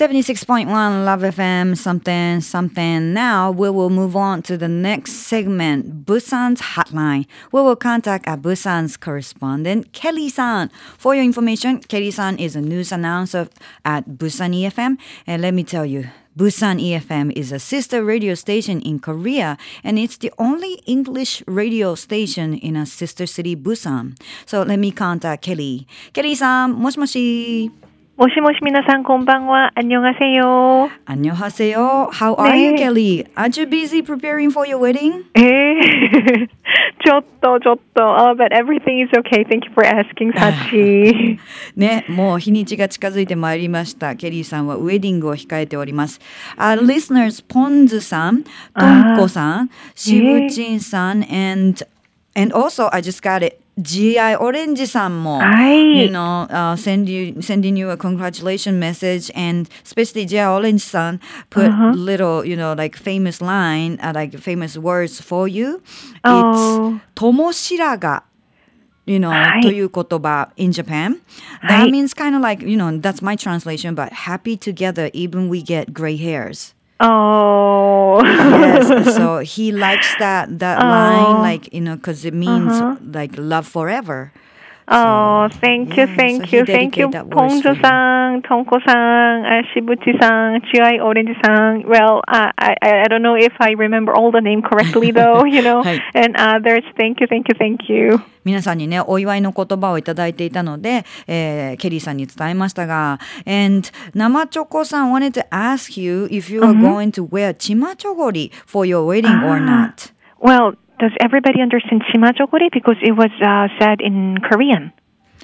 76.1 Love FM something something. Now we will move on to the next segment, Busan's hotline. We will contact our Busan's correspondent, Kelly-san. For your information, Kelly-san is a news announcer at Busan EFM. And let me tell you, Busan EFM is a sister radio station in Korea and it's the only English radio station in a sister city Busan. So let me contact Kelly. Kelly-san, もしもし。 모시모시 미나상 곤방와 안녕하세요. 안녕하세요. How are 네. you, Kelly? Aren't you busy preparing for your wedding? 예. 좋다, 좋다. Oh, but everything is okay. Thank you for asking, 사치. ね、もう日にちが近づいてまいりました。ケリーさんはウェディングを控えております。Our listeners, ポンズさん、トンコさん、シブチンさん、and, and also I just got it. GI オレンジさんも、はい。 you know, uh, send you, sending you a congratulation message and especially GI Orange さん put little, you know, like famous line, uh, like famous words for you. It's Oh. ともしらが you know, はいという言葉 in Japan. は That い means kind of like, you know, that's my translation, but happy together even we get gray hairs. Oh. Yes, so he likes that that line, Oh. like you know, because it means Uh-huh. like love forever. Oh, thank you, thank you, thank you, Pongjo-sang, Tongko-sang, Shibuchi-sang, G.I. Orange-sang. Well, I I, I don't know if I remember all the name correctly though, you know, And others. Thank you, thank you, thank you. 皆さんにね、お祝いの言葉をいただいていたので、えー、ケリーさんに伝えましたが、and 生チョコさん wanted to ask you if you are mm-hmm. going to wear チマチョゴリ for your wedding or ah. not. Well, does everybody understand chimajogori? Because it was uh, said in Korean.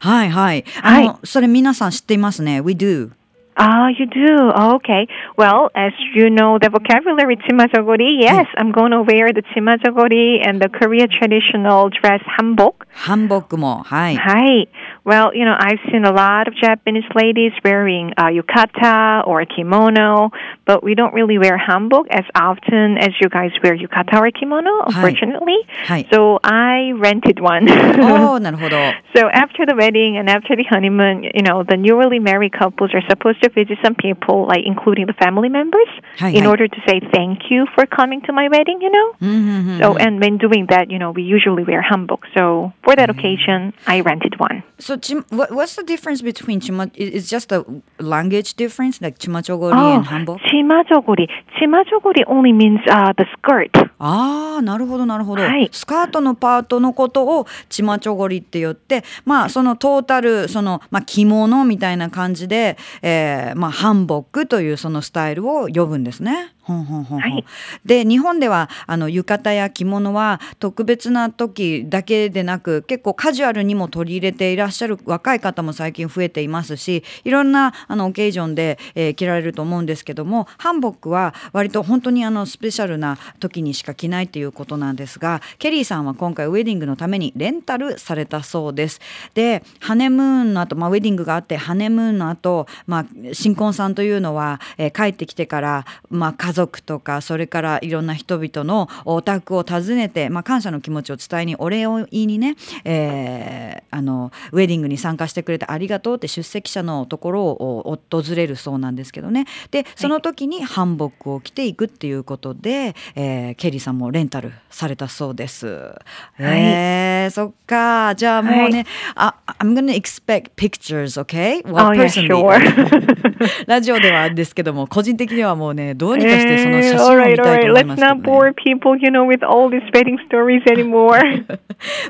はいはい。あの、それ皆さん知っていますね。We do. Ah, you do. Oh, okay. Well, as you know the vocabulary chimajogori, yes, I'm going to wear the chimajogori and the Korea traditional dress hanbok. ハンボックも。はい。 Hi. Well, you know, I've seen a lot of Japanese ladies wearing uh, yukata or kimono, but we don't really wear hanbok as often as you guys wear yukata or kimono, unfortunately. Hi. So I rented one. おー、なるほど。 So after the wedding and after the honeymoon, you know, the newly married couples are supposed to visit some people, like including the family members, Hi, in hi. order to say thank you for coming to my wedding, you know? うんうんうん So, and when doing that, you know, we usually wear hanbok. So for that occasion, I rented one. So, ち what, what's the difference between チマ It's just a language difference, like チマチョゴリ Oh, and ハンボック chimajogori. Chimajogori only means uh, the skirt. ああ、なるほど、なるほど。はいスカートのパートのことをチマチョゴリって言って、まあ、そのトータル、その、まあ、着物みたいな感じで、えー、まあ、ハンボックというそのスタイルを呼ぶんですね。はいで、日本では、あの、浴衣や着物は特別な時だけでなく、結構カジュアルにも取り入れていらっしゃる若い方も最近増えていますし、いろんな、あの、オケージョンで、えー着られると思うんですけども、ハンボックは割と本当にあの、スペシャルな時にしか着ないということなんですが、ケリーさんは今回ウェディングのためにレンタルされたそうです。で、ハネムーンの後、まあ、ウェディングがあって、ハネムーンの後、まあ、新婚さんというのは、えー帰ってきてから、まあ、家族とか、それからいろんな人々のお宅を訪ねて、まあ、感謝の気持ちを伝えに、お礼を言いにね、えーあの、ウェディングに参加してくれてありがとうって出席者のところを訪れるそうなんですけどね。で、その時にハンボックを着ていくっていうことで、えーケリーさんもレンタルされたそうです。えー、そっか。じゃあもうね、あ、I'm gonna expect pictures, okay? Oh, yeah, sure. ラジオではですけども、個人的にはもうね、どうにかしてその写 Eh, 真を見たいと.思い Let's ますけど not ね。bore people, you know, with all these wedding stories anymore.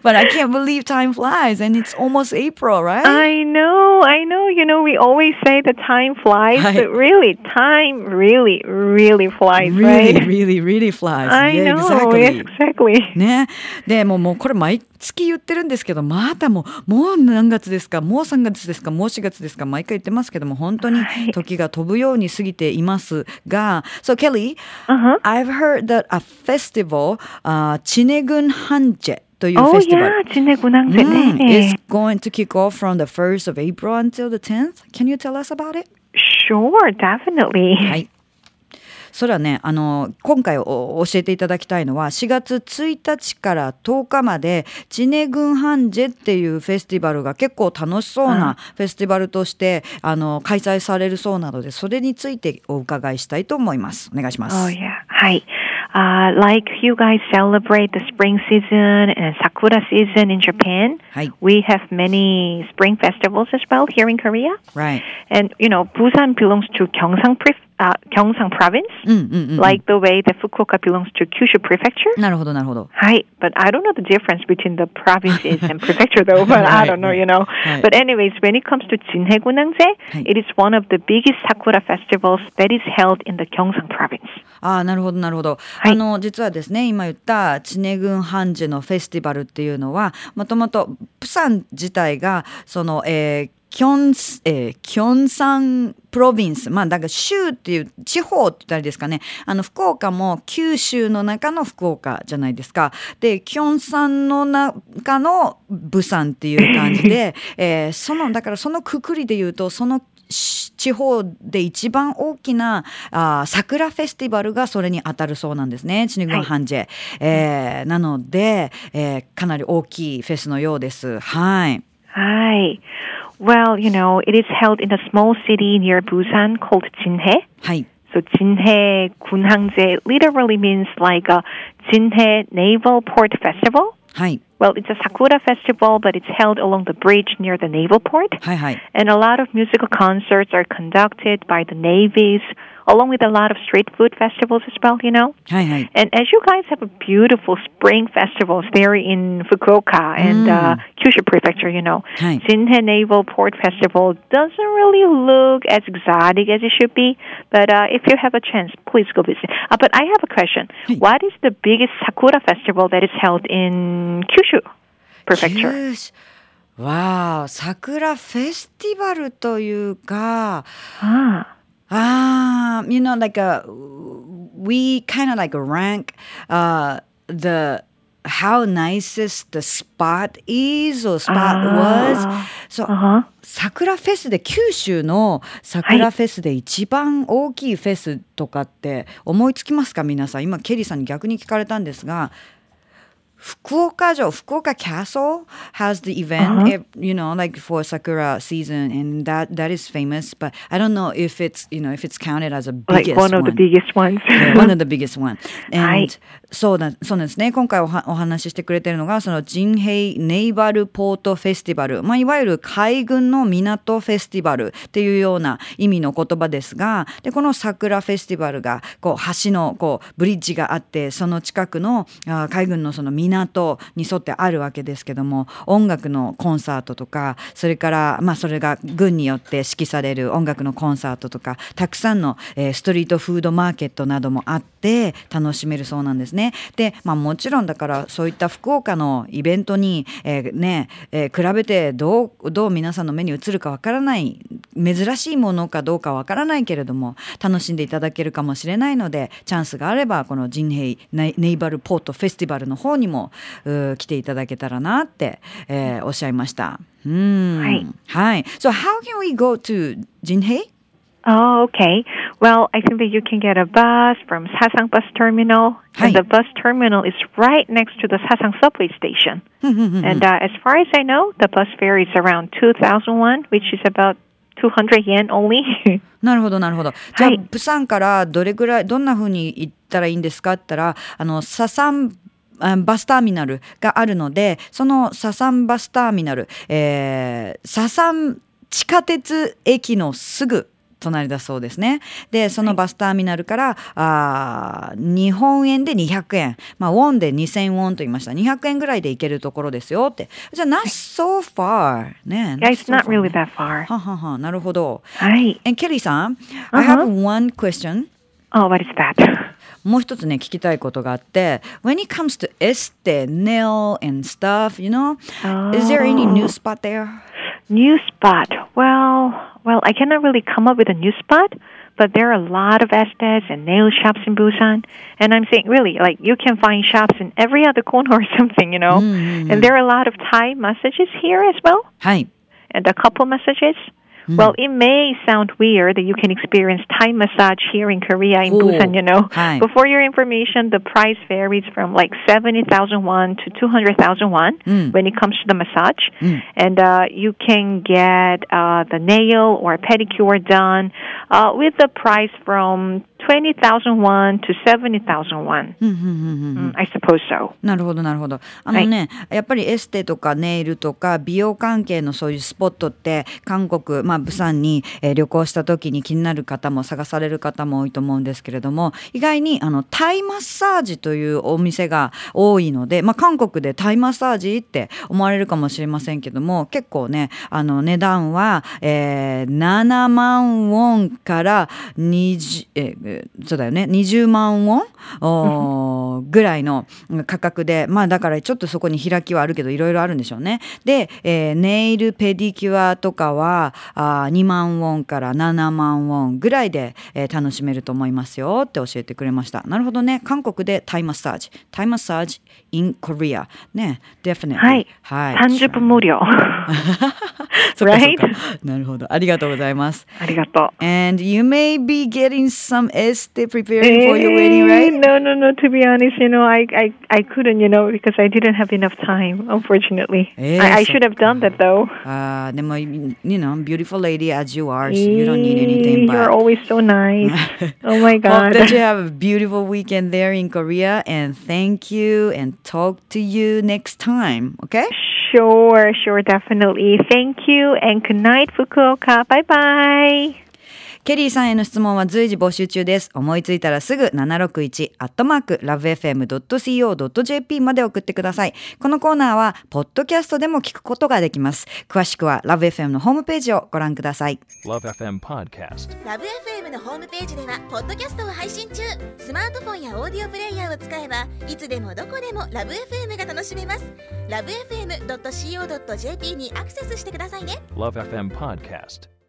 But I can't believe time flies and it's almost April, right? I know, I know. You know, we always say that time flies, but really, time really, really flies, really, right? really, really flies. I yeah, know. exactly. Exactly. ね。で、もう、もうこれ毎月言ってるんですけど、またもう、もう何月ですか、もう3月ですか、もう4月ですか、毎回言ってますけども、本当にはい時が飛ぶように過ぎていますが、So Kelly, Uh-huh. I've heard that a festival, uh, チネグンハンチェというフ Oh ェスティバル。 yeah, 지내군항제. Mm, 네, is 네. going to kick off from the 1st of April until the 10th. Can you tell us about it? Sure, definitely. はい。 それはねあの今回教えていただきたいのは4月1日から10日までチネグンハンジェっていうフェスティバルが結構楽しそうなフェスティバルとしてあの開催されるそうなのでそれについてお伺いしたいと思います。お願いします。Oh, yeah. はい。Uh, like you guys celebrate the spring season and sakura season in Japan, we have many spring festivals as well here in Korea. Right. And, you know, Busan belongs to Gyeongsang uh, Gyeongsang province, mm, like the way the Fukuoka belongs to Kyushu prefecture. なるほど、なるほど。Hi, but I don't know the difference between the provinces and prefecture though, but I don't know, you know. But anyways, when it comes to Jinhae Gunangje, it is one of the biggest sakura festivals that is held in the Gyeongsang province. ああなるほどなるほど、はい、あの実はですね今言ったチネグンハンジェのフェスティバルっていうのはもともとプサン自体がその、えー、 キョン、えー、キョンサンプロビンス。まあ、だから州っていう、地方って言ったらですかね。あの、福岡も九州の中の福岡じゃないですか。で、キョンサンの中のブサンっていう感じで、えー、その、だからそのくくりで言うと、その地方で一番大きなあ桜フェスティバルがそれに当たるそうなんですね。チニグンハンジェ。はい、えー、なので、えー、かなり大きいフェスのようです。はい。はい。Well, you know, it is held in a small city near Busan called Jinhae. Hi. So Jinhae Gunhangje literally means like a Jinhae Naval Port Festival. Hi. Well, it's a Sakura festival, but it's held along the bridge near the naval port. Hi, hi. And a lot of musical concerts are conducted by the navies along with a lot of street food festivals as well, you know. Hi, hi. And as you guys have a beautiful spring festivals there in Fukuoka and mm. uh, Kyushu Prefecture, you know, hi. Jinhae Naval Port Festival doesn't really look as exotic as it should be. But uh, if you have a chance, please go visit. Uh, but I have a question. Hi. What is the biggest Sakura festival that is held in Kyushu Prefecture? Kyushu. わあ、桜フェスティバルというか、ああ Um, you know, like a, we kind of like rank uh, the how nicest the spot is or spot was. So, uh-huh. 桜フェスで九州の桜フェスで一番大きいフェスとかって思いつきますか皆さん今ケリーさんに逆に聞かれたんですが Fukuoka Fukuoka Castle has the event, uh-huh. you know, like for Sakura season, and that that is famous. But I don't know if it's you know if it's counted as a biggest like one of the biggest ones. yeah, one of the biggest one. And そうだそうなんですね。今回おはお話ししてくれてるのがそのジンヘイネイバルポートフェスティバル、まあいわゆる海軍の港フェスティバルっていうような意味の言葉ですが、でこの桜フェスティバルがこう橋のこうブリッジがあってその近くのあ海軍のその港港に沿ってあるわけですけども音楽のコンサートとかそれからまあそれが軍によって指揮される音楽のコンサートとかたくさんの、えー、ストリートフードマーケットなどもあって楽しめるそうなんですね。で、まあ、もちろんだからそういった福岡のイベントに、えー、ねえー、比べてどうどう皆さんの目に映るかわからない珍しいものかどうかわからないけれども楽しんでいただけるかもしれないのでチャンスがあればこのジンヘイネイバルポートフェスティバルの方にも来ていただけたらなって、えー、おっしゃいました。うん。はい。はい。So how can we go to Jinhae? Oh, okay. Well, I think that you can get a bus from Sasang Bus Terminal. And the bus terminal is right next to the Sasang subway station. and uh, as far as I know, the bus fare is around 2,001, which is about 200 yen only. なるほど、なるほど。じゃあ、はい、プサンからどれぐらい、どんなふうに行ったらいいんですかって言ったら、あの、ササンバスターミナルがあるので、そのササンバスターミナル、えー、ササン地下鉄駅のすぐ隣だそうですね。で、そのバスターミナルから、はい、あ日本円で200円、まあ、ウォンで2000ウォンと言いました。200円ぐらいで行けるところですよって。じゃあ、not so far. ね。Yeah, it's not really that far. ははは、なるほど。はい。And ケリーさん、uh huh. I have one question. Oh, what is that? もう一つね聞きたいことがあって When it comes to este, nail and stuff, you know, oh. is there any new spot there? New spot? Well, well, I cannot really come up with a new spot. But there are a lot of estes and nail shops in Busan. And I'm saying, really, like, you can find shops in every other corner or something, you know? Mm-hmm. And there are a lot of Thai messages here as well. Hi. And a couple messages. Well, it may sound weird that you can experience Thai massage here in Korea in Oh, Busan, you know. hi. But for your information, the price varies from like 70,000 won to 200,000 won Mm. when it comes to the massage. Mm. And uh, you can get uh, the nail or pedicure done uh, with the price from 20,000 won to 70,000 won. うんうんうんうんうん Mm, I suppose so. なるほどなるほどあのね、やっぱりエステとかネイルとか美容関係のそういうスポットって韓国まあ釜山に、えー旅行した時に気になる方も探される方も多いと思うんですけれども意外にあのタイマッサージというお店が多いので、まあ、韓国でタイマッサージって思われるかもしれませんけども結構ねあの値段は、えー7万ウォンから20、えーそうだよね。20万ウォン？ぐらいの価格で。まあだからちょっとそこに開きはあるけどいろいろあるんでしょうね。で、えーネイルペディキュアとかはあー2万ウォンから7万ウォンぐらいで、えー楽しめると思いますよって教えてくれました。なるほどね。韓国でタイマッサージ。タイマッサージ in Korea ね definitely はい。はい。30分無料。そっかそっか Right? なるほどありがとうございます。ありがとう。 And you may be getting some este preparing for your wedding, Eh, right? No, no, no. To be honest, you know, I, I, I couldn't, you know, because I didn't have enough time. Unfortunately, Eh, I, I so- should have done that though. Uh, でも you know, beautiful lady as you are, so you don't need anything Always so nice. oh my God. hope that you have a beautiful weekend there in Korea and thank you and talk to you next time, okay? Sure, sure, definitely. Thank you and good night, Fukuoka. Bye bye. ケリーさんへの質問は随時募集中です。思いついたらすぐ761アットマーク lovefm.co.jp まで送ってください。このコーナーはポッドキャストでも聞くことができます。詳しくは LoveFM のホームページをご覧ください。Love FM Podcast. ラブ f m のホームページではポッドキャストを配信中スマートフォンやオーディオプレイヤーを使えばいつでもどこでもラブ f m が楽しめますラブ FM.co.jp にアクセスしてくださいね Love FM Podcast.